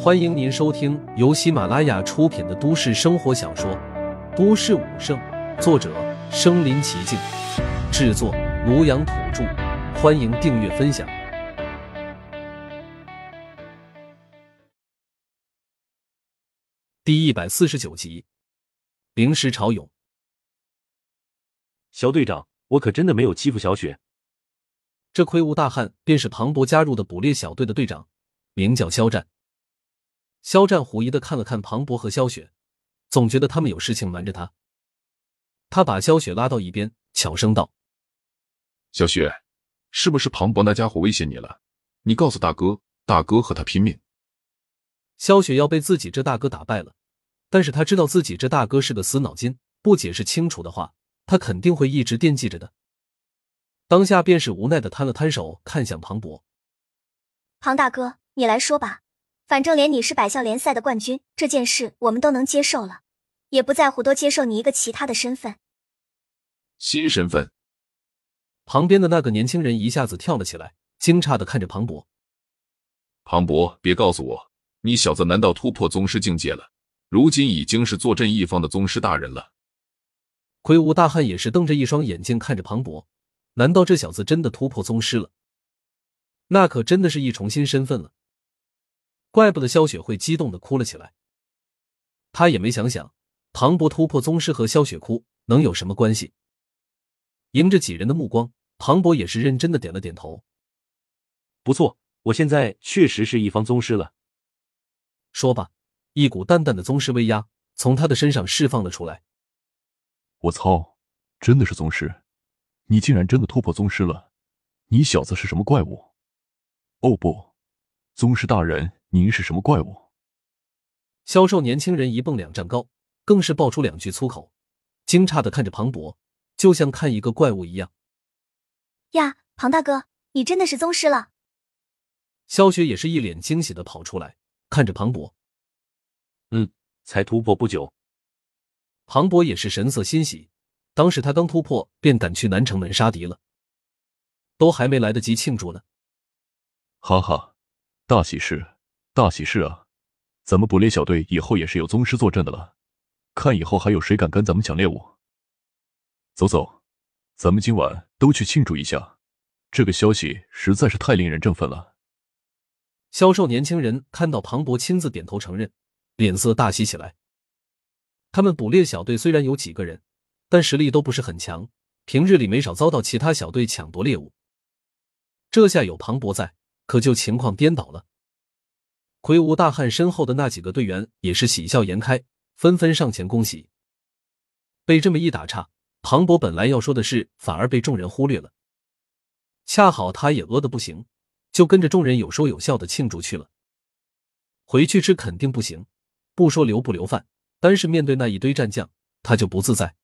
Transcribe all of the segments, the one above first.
欢迎您收听由喜马拉雅出品的都市生活小说《都市武圣》，作者：身临其境，制作：庐阳土著。欢迎订阅分享。第一百四十九集，灵石潮涌。小队长，我可真的没有欺负小雪。这魁梧大汉便是庞博加入的捕猎小队的队长，名叫肖战。肖战狐疑的看了看庞博和肖雪，总觉得他们有事情瞒着他。他把肖雪拉到一边，悄声道：“小雪，是不是庞博那家伙威胁你了？你告诉大哥，大哥和他拼命。”肖雪要被自己这大哥打败了，但是他知道自己这大哥是个死脑筋，不解释清楚的话，他肯定会一直惦记着的。当下便是无奈的摊了摊手，看向庞博：“庞大哥，你来说吧。”反正连你是百校联赛的冠军这件事，我们都能接受了，也不在乎多接受你一个其他的身份。新身份。旁边的那个年轻人一下子跳了起来，惊诧的看着庞博。庞博，别告诉我，你小子难道突破宗师境界了？如今已经是坐镇一方的宗师大人了。魁梧大汉也是瞪着一双眼睛看着庞博，难道这小子真的突破宗师了？那可真的是一重新身份了。怪不得萧雪会激动的哭了起来。他也没想想，庞博突破宗师和萧雪哭能有什么关系？迎着几人的目光，庞博也是认真的点了点头。不错，我现在确实是一方宗师了。说罢，一股淡淡的宗师威压从他的身上释放了出来。我操，真的是宗师！你竟然真的突破宗师了！你小子是什么怪物？哦不，宗师大人。您是什么怪物？销售年轻人一蹦两丈高，更是爆出两句粗口，惊诧的看着庞博，就像看一个怪物一样。呀，庞大哥，你真的是宗师了！萧雪也是一脸惊喜的跑出来，看着庞博。嗯，才突破不久。庞博也是神色欣喜，当时他刚突破，便赶去南城门杀敌了，都还没来得及庆祝呢。哈哈，大喜事！大喜事啊！咱们捕猎小队以后也是有宗师坐镇的了，看以后还有谁敢跟咱们抢猎物。走走，咱们今晚都去庆祝一下，这个消息实在是太令人振奋了。销售年轻人看到庞博亲自点头承认，脸色大喜起来。他们捕猎小队虽然有几个人，但实力都不是很强，平日里没少遭到其他小队抢夺猎物。这下有庞博在，可就情况颠倒了。魁梧大汉身后的那几个队员也是喜笑颜开，纷纷上前恭喜。被这么一打岔，庞博本来要说的事反而被众人忽略了。恰好他也饿得不行，就跟着众人有说有笑的庆祝去了。回去吃肯定不行，不说留不留饭，单是面对那一堆战将，他就不自在。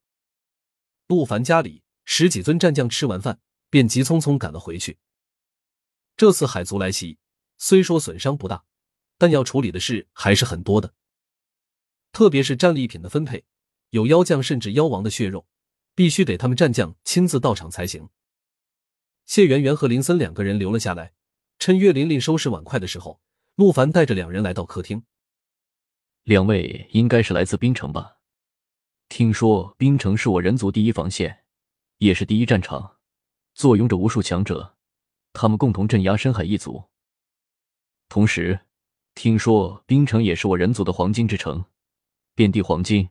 陆凡家里十几尊战将吃完饭，便急匆匆赶了回去。这次海族来袭，虽说损伤不大。但要处理的事还是很多的，特别是战利品的分配，有妖将甚至妖王的血肉，必须得他们战将亲自到场才行。谢圆圆和林森两个人留了下来，趁岳琳琳收拾碗筷的时候，陆凡带着两人来到客厅。两位应该是来自冰城吧？听说冰城是我人族第一防线，也是第一战场，坐拥着无数强者，他们共同镇压深海一族，同时。听说冰城也是我人族的黄金之城，遍地黄金，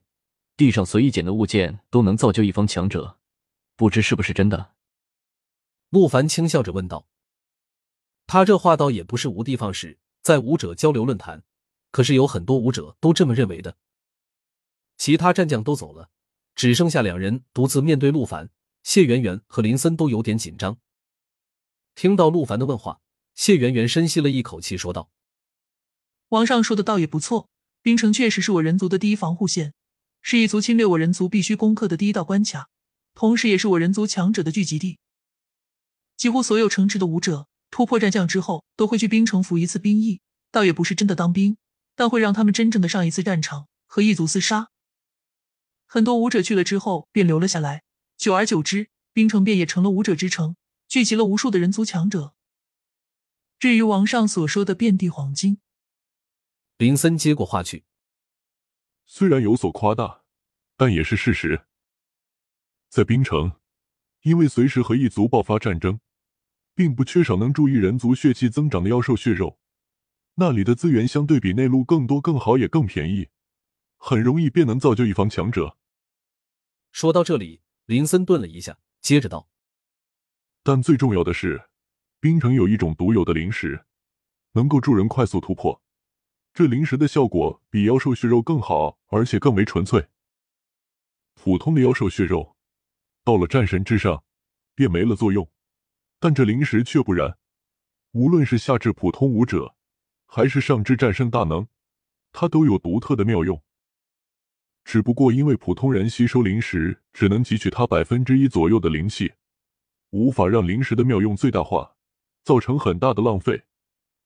地上随意捡的物件都能造就一方强者，不知是不是真的？陆凡轻笑着问道。他这话倒也不是无的放矢，在武者交流论坛，可是有很多武者都这么认为的。其他战将都走了，只剩下两人独自面对陆凡。谢圆圆和林森都有点紧张。听到陆凡的问话，谢圆圆深吸了一口气，说道。王上说的倒也不错，冰城确实是我人族的第一防护线，是一族侵略我人族必须攻克的第一道关卡，同时也是我人族强者的聚集地。几乎所有城池的武者突破战将之后，都会去冰城服一次兵役，倒也不是真的当兵，但会让他们真正的上一次战场，和异族厮杀。很多武者去了之后便留了下来，久而久之，冰城便也成了武者之城，聚集了无数的人族强者。至于王上所说的遍地黄金。林森接过话去，虽然有所夸大，但也是事实。在冰城，因为随时和异族爆发战争，并不缺少能注意人族血气增长的妖兽血肉。那里的资源相对比内陆更多、更好，也更便宜，很容易便能造就一方强者。说到这里，林森顿了一下，接着道：“但最重要的是，冰城有一种独有的灵石，能够助人快速突破。这灵石的效果比妖兽血肉更好，而且更为纯粹。普通的妖兽血肉，到了战神之上，便没了作用。但这灵石却不然，无论是下至普通武者。”还是上至战胜大能，它都有独特的妙用。只不过因为普通人吸收灵石只能汲取它百分之一左右的灵气，无法让灵石的妙用最大化，造成很大的浪费，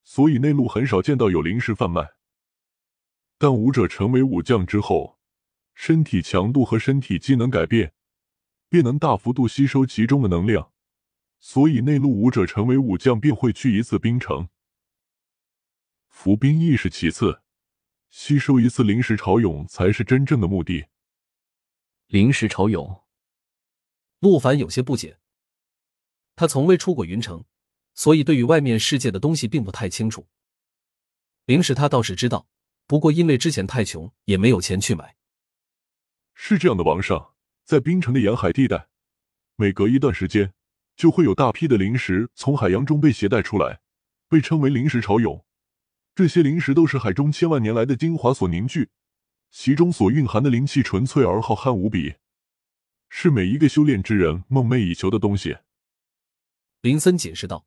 所以内陆很少见到有灵石贩卖。但武者成为武将之后，身体强度和身体机能改变，便能大幅度吸收其中的能量，所以内陆武者成为武将便会去一次冰城。服兵役是其次，吸收一次灵石潮涌才是真正的目的。灵石潮涌，陆凡有些不解。他从未出过云城，所以对于外面世界的东西并不太清楚。灵石他倒是知道，不过因为之前太穷，也没有钱去买。是这样的，王上，在冰城的沿海地带，每隔一段时间就会有大批的灵石从海洋中被携带出来，被称为灵石潮涌。这些灵石都是海中千万年来的精华所凝聚，其中所蕴含的灵气纯粹而浩瀚无比，是每一个修炼之人梦寐以求的东西。林森解释道：“